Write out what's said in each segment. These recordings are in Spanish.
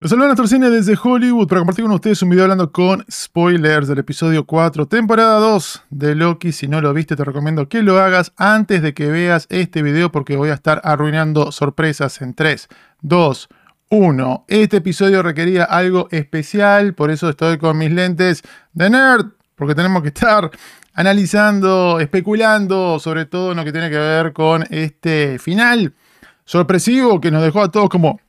Los saludo a Cine desde Hollywood para compartir con ustedes un video hablando con spoilers del episodio 4, temporada 2 de Loki. Si no lo viste, te recomiendo que lo hagas antes de que veas este video porque voy a estar arruinando sorpresas en 3, 2, 1. Este episodio requería algo especial, por eso estoy con mis lentes de nerd, porque tenemos que estar analizando, especulando sobre todo en lo que tiene que ver con este final sorpresivo que nos dejó a todos como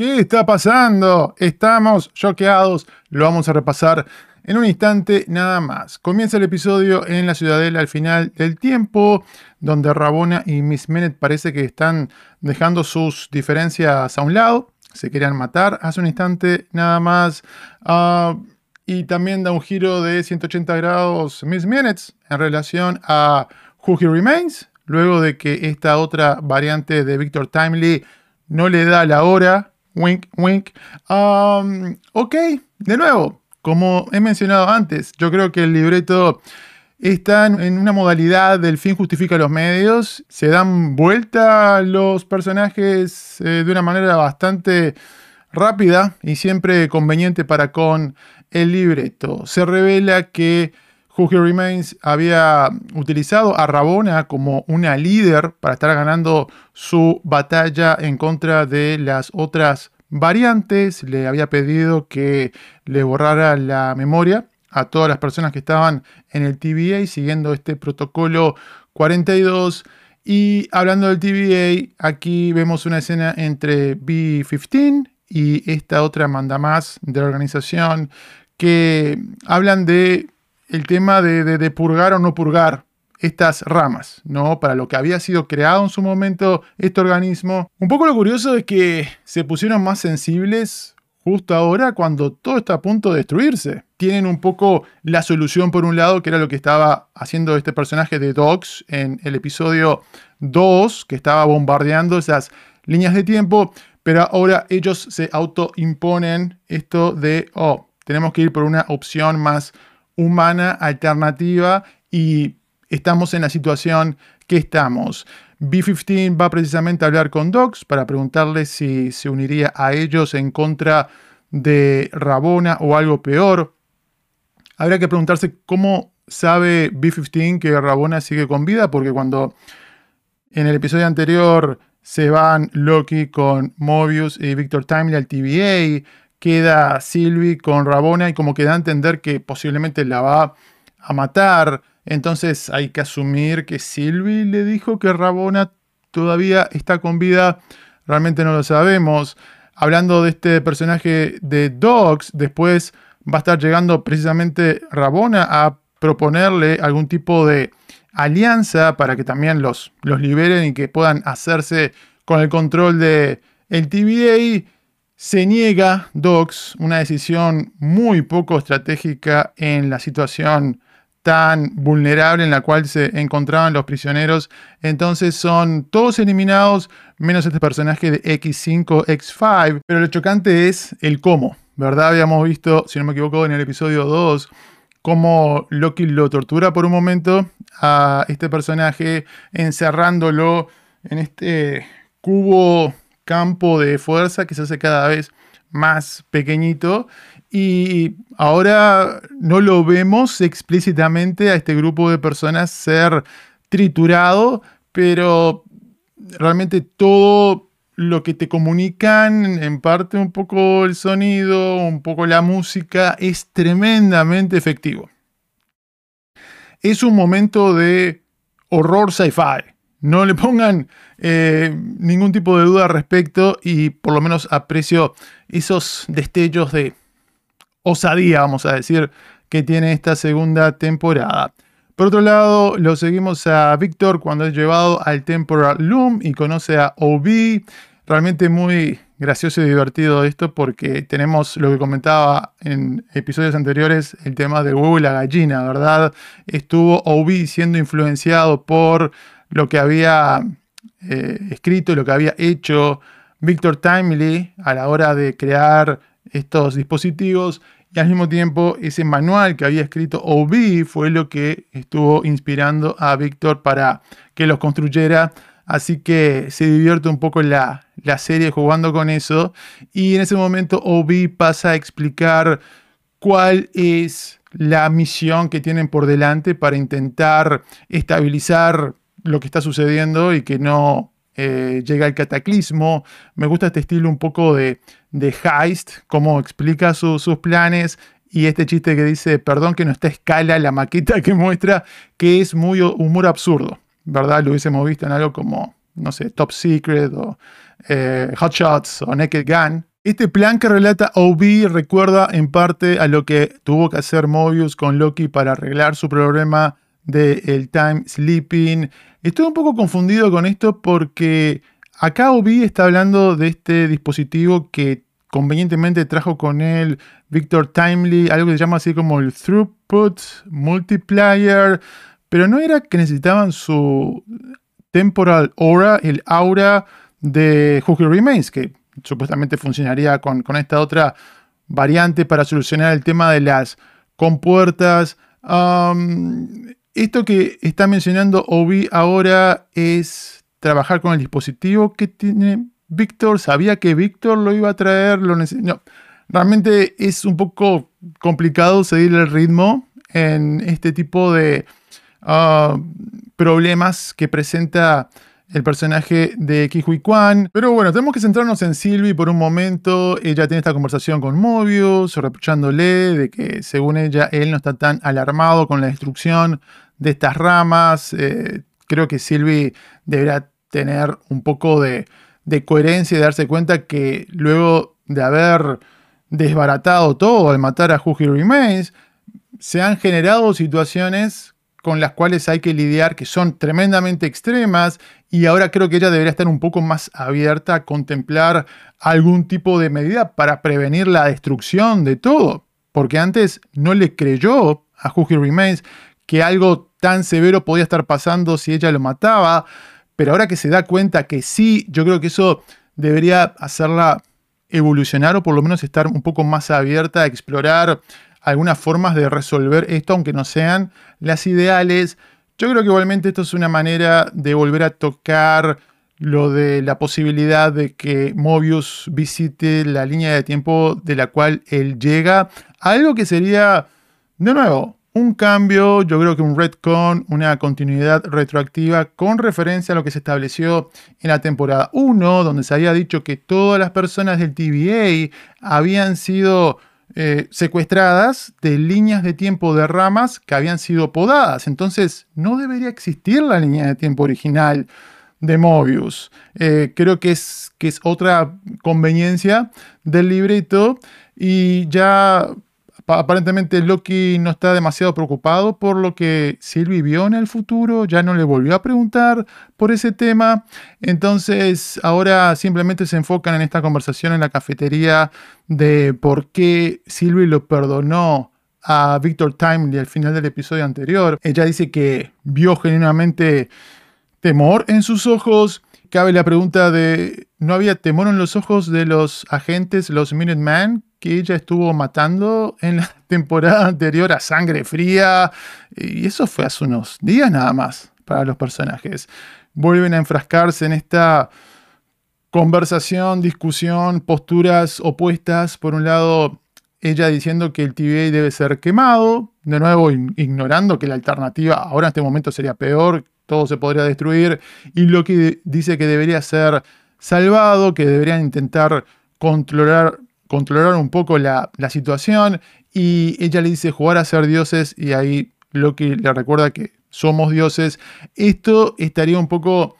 ¿Qué está pasando? Estamos choqueados. Lo vamos a repasar en un instante nada más. Comienza el episodio en la ciudadela al final del tiempo, donde Rabona y Miss Minute parece que están dejando sus diferencias a un lado. Se querían matar hace un instante nada más. Ah, y también da un giro de 180 grados Miss Minutes en relación a Who He Remains, luego de que esta otra variante de Victor Timely no le da la hora Wink, wink. Um, ok, de nuevo, como he mencionado antes, yo creo que el libreto está en una modalidad del fin justifica los medios. Se dan vuelta los personajes eh, de una manera bastante rápida y siempre conveniente para con el libreto. Se revela que Who Remains había utilizado a Rabona como una líder para estar ganando su batalla en contra de las otras variantes. Le había pedido que le borrara la memoria a todas las personas que estaban en el TVA siguiendo este protocolo 42. Y hablando del TVA, aquí vemos una escena entre B-15 y esta otra manda más de la organización que hablan de el tema de, purgar o no purgar estas ramas, ¿no? Para lo que había sido creado en su momento este organismo. Un poco lo curioso es que se pusieron más sensibles justo ahora cuando todo está a punto de destruirse. Tienen un poco la solución por un lado, que era lo que estaba haciendo este personaje de Dogs en el episodio 2, que estaba bombardeando esas líneas de tiempo, pero ahora ellos se autoimponen esto de, oh, tenemos que ir por una opción más humana alternativa y estamos en la situación que estamos. B-15 va precisamente a hablar con Docs para preguntarle si se uniría a ellos en contra de Rabona o algo peor. Habría que preguntarse cómo sabe B-15 que Rabona sigue con vida, porque cuando en el episodio anterior se van Loki con Mobius y Victor Timely al TVA, queda Sylvie con Rabona y como que da a entender que posiblemente la va a matar. Entonces hay que asumir que Sylvie le dijo que Rabona todavía está con vida. Realmente no lo sabemos. Hablando de este personaje de Dogs, después va a estar llegando precisamente Rabona a proponerle algún tipo de alianza para que también los, los liberen y que puedan hacerse con el control de el TVA se niega Docs una decisión muy poco estratégica en la situación tan vulnerable en la cual se encontraban los prisioneros. Entonces son todos eliminados, menos este personaje de X5, X5. Pero lo chocante es el cómo, ¿verdad? Habíamos visto, si no me equivoco, en el episodio 2, cómo Loki lo tortura por un momento a este personaje, encerrándolo en este cubo campo de fuerza que se hace cada vez más pequeñito y ahora no lo vemos explícitamente a este grupo de personas ser triturado, pero realmente todo lo que te comunican, en parte un poco el sonido, un poco la música, es tremendamente efectivo. Es un momento de horror sci-fi. No le pongan eh, ningún tipo de duda al respecto y por lo menos aprecio esos destellos de osadía, vamos a decir, que tiene esta segunda temporada. Por otro lado, lo seguimos a Víctor cuando es llevado al Temporal Loom y conoce a OB. Realmente muy gracioso y divertido esto porque tenemos lo que comentaba en episodios anteriores, el tema del huevo y la gallina, ¿verdad? Estuvo OB siendo influenciado por lo que había eh, escrito y lo que había hecho Victor Timely a la hora de crear estos dispositivos y al mismo tiempo ese manual que había escrito OB fue lo que estuvo inspirando a Victor para que los construyera Así que se divierte un poco la, la serie jugando con eso. Y en ese momento Obi pasa a explicar cuál es la misión que tienen por delante para intentar estabilizar lo que está sucediendo y que no eh, llega el cataclismo. Me gusta este estilo un poco de, de heist, cómo explica sus planes y este chiste que dice, perdón que no está escala la maqueta que muestra, que es muy humor absurdo, ¿verdad? Lo hubiésemos visto en algo como, no sé, Top Secret o eh, Hot Shots o Naked Gun. Este plan que relata OB recuerda en parte a lo que tuvo que hacer Mobius con Loki para arreglar su problema del time sleeping. Estoy un poco confundido con esto porque acá OB está hablando de este dispositivo que convenientemente trajo con él Victor Timely, algo que se llama así como el Throughput Multiplier, pero no era que necesitaban su Temporal Aura, el aura de Who Remains, que supuestamente funcionaría con, esta otra variante para solucionar el tema de las compuertas. Esto que está mencionando Obi ahora es trabajar con el dispositivo que tiene Víctor. Sabía que Víctor lo iba a traer. Lo no, realmente es un poco complicado seguir el ritmo en este tipo de ah, problemas que presenta el personaje de Kihui Kwan. Pero bueno, tenemos que centrarnos en Sylvie por un momento. Ella tiene esta conversación con Mobius, reprochándole de que según ella él no está tan alarmado con la destrucción de estas ramas. Eh, creo que Sylvie deberá tener un poco de, coherencia y darse cuenta que luego de haber desbaratado todo al matar a Who Remains, se han generado situaciones con las cuales hay que lidiar que son tremendamente extremas y ahora creo que ella debería estar un poco más abierta a contemplar algún tipo de medida para prevenir la destrucción de todo, porque antes no le creyó a Who Remains que algo tan severo podía estar pasando si ella lo mataba, pero ahora que se da cuenta que sí, yo creo que eso debería hacerla evolucionar o por lo menos estar un poco más abierta a explorar algunas formas de resolver esto, aunque no sean las ideales. Yo creo que igualmente esto es una manera de volver a tocar lo de la posibilidad de que Mobius visite la línea de tiempo de la cual él llega. Algo que sería, de nuevo, un cambio, yo creo que un retcon, una continuidad retroactiva con referencia a lo que se estableció en la temporada 1, donde se había dicho que todas las personas del TVA habían sido eh, secuestradas de líneas de tiempo de ramas que habían sido podadas. Entonces, no debería existir la línea de tiempo original de Mobius. Eh, creo que es, que es otra conveniencia del libreto y ya aparentemente Loki no está demasiado preocupado por lo que Sylvie vio en el futuro, ya no le volvió a preguntar por ese tema, entonces ahora simplemente se enfocan en esta conversación en la cafetería de por qué Sylvie lo perdonó a Victor Timely al final del episodio anterior. Ella dice que vio genuinamente temor en sus ojos. Cabe la pregunta de, ¿no había temor en los ojos de los agentes, los Minutemen, que ella estuvo matando en la temporada anterior a sangre fría. Y eso fue hace unos días nada más para los personajes. Vuelven a enfrascarse en esta conversación, discusión, posturas opuestas. Por un lado, ella diciendo que el TVA debe ser quemado, de nuevo ignorando que la alternativa ahora en este momento sería peor, todo se podría destruir, y lo que dice que debería ser salvado, que deberían intentar controlar controlar un poco la, situación y ella le dice jugar a ser dioses y ahí Loki le recuerda que somos dioses. Esto estaría un poco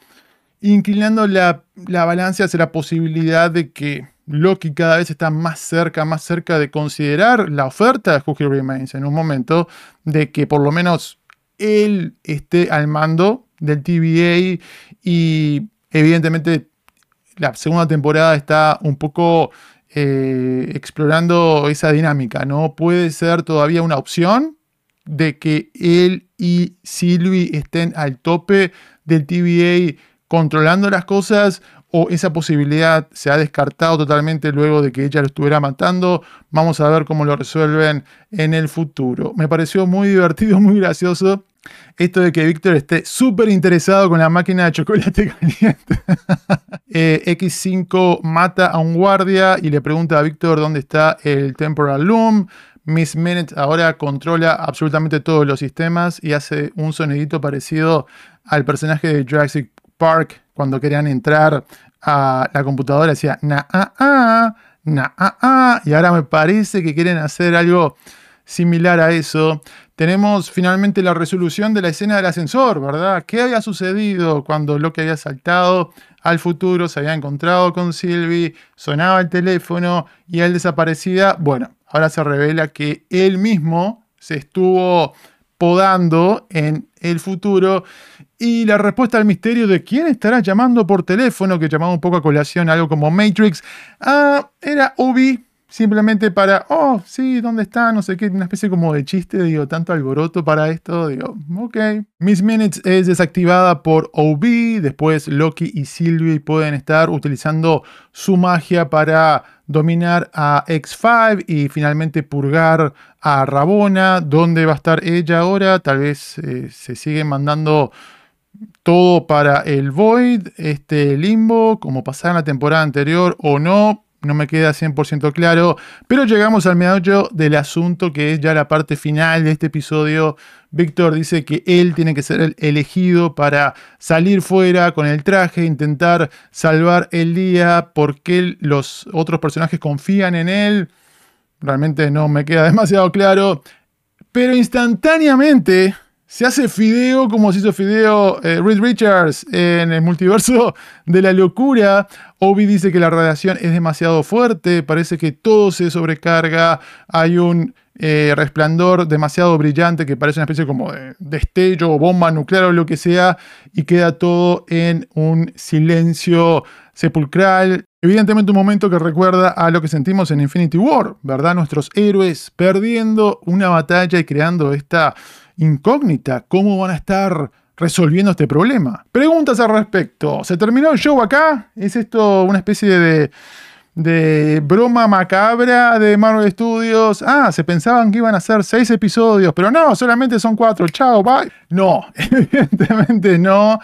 inclinando la, la balanza hacia la posibilidad de que Loki cada vez está más cerca, más cerca de considerar la oferta de Who Remains en un momento de que por lo menos él esté al mando del TVA y evidentemente la segunda temporada está un poco eh, explorando esa dinámica. No puede ser todavía una opción de que él y Sylvie estén al tope del TVA controlando las cosas o esa posibilidad se ha descartado totalmente luego de que ella lo estuviera matando. Vamos a ver cómo lo resuelven en el futuro. Me pareció muy divertido, muy gracioso Esto de que Víctor esté súper interesado con la máquina de chocolate caliente. Eh, X5 mata a un guardia y le pregunta a Víctor dónde está el Temporal Loom. Miss Minute ahora controla absolutamente todos los sistemas y hace un sonidito parecido al personaje de Jurassic Park cuando querían entrar a la computadora. Decía na ah ah, na ah ah. Y ahora me parece que quieren hacer algo similar a eso. Tenemos finalmente la resolución de la escena del ascensor, ¿verdad? ¿Qué había sucedido cuando Loki había saltado al futuro, se había encontrado con Sylvie, sonaba el teléfono y él desaparecía? Bueno, ahora se revela que él mismo se estuvo podando en el futuro y la respuesta al misterio de quién estará llamando por teléfono, que llamaba un poco a colación algo como Matrix, ah, era Obi simplemente para, oh, sí, ¿dónde está? No sé qué, una especie como de chiste, digo, tanto alboroto para esto, digo, ok. Miss Minutes es desactivada por OB, después Loki y Sylvie pueden estar utilizando su magia para dominar a X5 y finalmente purgar a Rabona. ¿Dónde va a estar ella ahora? Tal vez eh, se sigue mandando todo para el Void, este limbo, como pasaba en la temporada anterior o no no me queda 100% claro, pero llegamos al meollo del asunto que es ya la parte final de este episodio. Víctor dice que él tiene que ser el elegido para salir fuera con el traje, intentar salvar el día, porque los otros personajes confían en él. Realmente no me queda demasiado claro, pero instantáneamente se hace fideo como se hizo fideo eh, Reed Richards en el multiverso de la locura. Obi dice que la radiación es demasiado fuerte, parece que todo se sobrecarga, hay un eh, resplandor demasiado brillante que parece una especie como de destello o bomba nuclear o lo que sea, y queda todo en un silencio sepulcral. Evidentemente un momento que recuerda a lo que sentimos en Infinity War, ¿verdad? Nuestros héroes perdiendo una batalla y creando esta incógnita, cómo van a estar resolviendo este problema. Preguntas al respecto. ¿Se terminó el show acá? ¿Es esto una especie de, de broma macabra de Marvel Studios? Ah, se pensaban que iban a ser seis episodios, pero no, solamente son cuatro. Chao, bye. No, evidentemente no.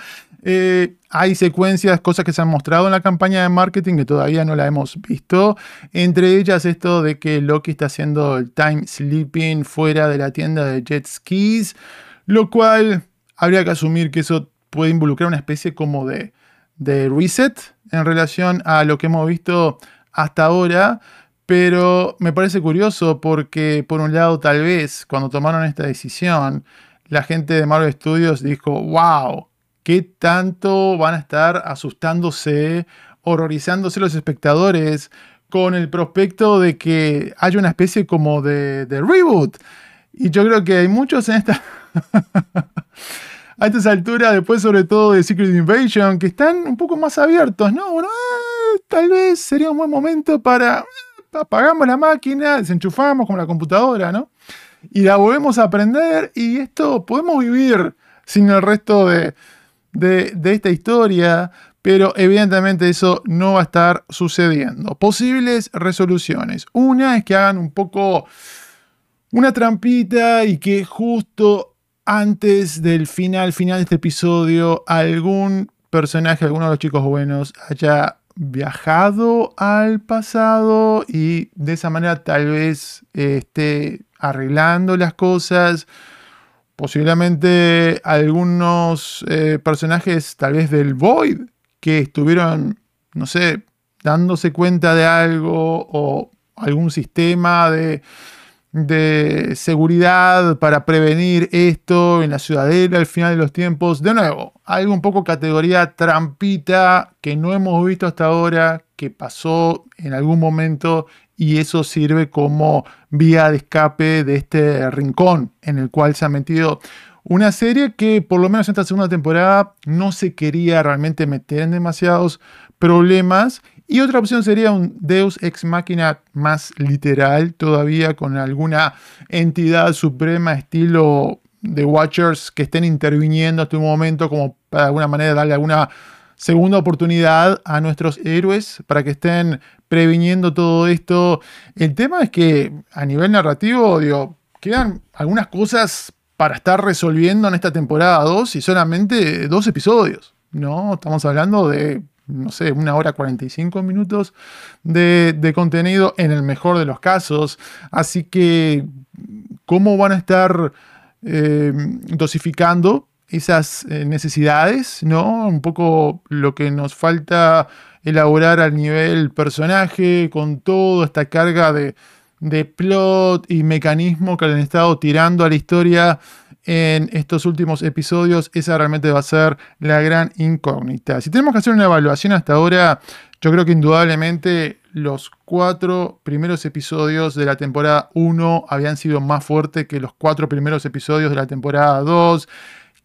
Eh, hay secuencias, cosas que se han mostrado en la campaña de marketing que todavía no la hemos visto. Entre ellas esto de que Loki está haciendo el time sleeping fuera de la tienda de jet skis, lo cual habría que asumir que eso puede involucrar una especie como de, de reset en relación a lo que hemos visto hasta ahora. Pero me parece curioso porque por un lado tal vez cuando tomaron esta decisión, la gente de Marvel Studios dijo, wow, qué tanto van a estar asustándose, horrorizándose los espectadores con el prospecto de que haya una especie como de, reboot. Y yo creo que hay muchos en esta... a estas alturas, después sobre todo de Secret Invasion, que están un poco más abiertos, ¿no? Eh, tal vez sería un buen momento para... Eh, apagamos la máquina, desenchufamos con la computadora, ¿no? Y la volvemos a aprender y esto podemos vivir sin el resto de, de, esta historia, pero evidentemente eso no va a estar sucediendo. Posibles resoluciones. Una es que hagan un poco una trampita y que justo antes del final, final de este episodio, algún personaje, alguno de los chicos buenos, haya viajado al pasado y de esa manera tal vez esté arreglando las cosas posiblemente algunos eh, personajes tal vez del Void que estuvieron, no sé, dándose cuenta de algo o algún sistema de, de seguridad para prevenir esto en la ciudadela al final de los tiempos. De nuevo, algo un poco categoría trampita que no hemos visto hasta ahora, que pasó en algún momento y eso sirve como vía de escape de este rincón en el cual se ha metido una serie que por lo menos en esta segunda temporada no se quería realmente meter en demasiados problemas. Y otra opción sería un Deus ex machina más literal, todavía con alguna entidad suprema estilo de Watchers que estén interviniendo hasta un momento como para de alguna manera darle alguna segunda oportunidad a nuestros héroes para que estén previniendo todo esto. El tema es que a nivel narrativo, digo, quedan algunas cosas para estar resolviendo en esta temporada 2 y solamente dos episodios. No, estamos hablando de, no sé, una hora 45 minutos de, contenido en el mejor de los casos. Así que, ¿cómo van a estar eh, dosificando esas eh, necesidades? ¿No? Un poco lo que nos falta elaborar al nivel personaje, con toda esta carga de, de plot y mecanismo que han estado tirando a la historia en estos últimos episodios, esa realmente va a ser la gran incógnita. Si tenemos que hacer una evaluación hasta ahora, yo creo que indudablemente los cuatro primeros episodios de la temporada 1 habían sido más fuertes que los cuatro primeros episodios de la temporada 2.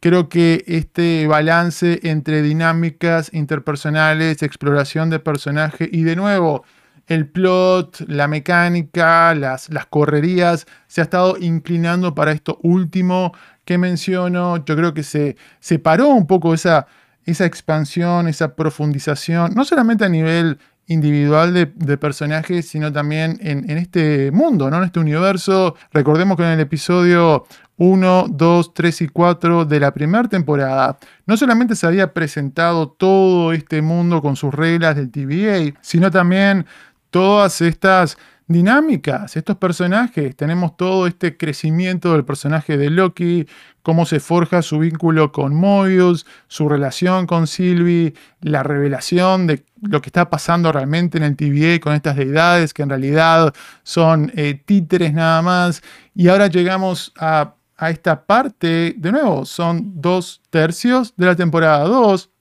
Creo que este balance entre dinámicas interpersonales, exploración de personaje y de nuevo el plot, la mecánica, las, las correrías, se ha estado inclinando para esto último que menciono. Yo creo que se separó un poco esa, esa expansión, esa profundización, no solamente a nivel individual de, personajes, sino también en, este mundo, ¿no? en este universo. Recordemos que en el episodio 1, 2, 3 y 4 de la primera temporada, no solamente se había presentado todo este mundo con sus reglas del TVA, sino también todas estas dinámicas, estos personajes. Tenemos todo este crecimiento del personaje de Loki, cómo se forja su vínculo con Mobius, su relación con Sylvie, la revelación de lo que está pasando realmente en el TVA con estas deidades que en realidad son eh, títeres nada más. Y ahora llegamos a, a esta parte, de nuevo, son dos tercios de la temporada 2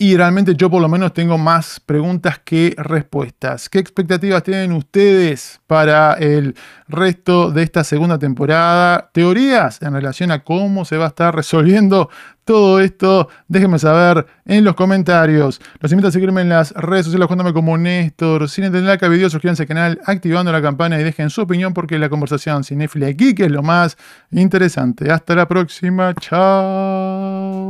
y realmente yo por lo menos tengo más preguntas que respuestas. ¿Qué expectativas tienen ustedes para el resto de esta segunda temporada? ¿Teorías en relación a cómo se va a estar resolviendo todo esto? Déjenme saber en los comentarios. Los invito a seguirme en las redes sociales cuéntame como Néstor. Sin entender acá video, suscríbanse al canal activando la campana y dejen su opinión porque la conversación cinéfila aquí que es lo más interesante. Hasta la próxima. Chao.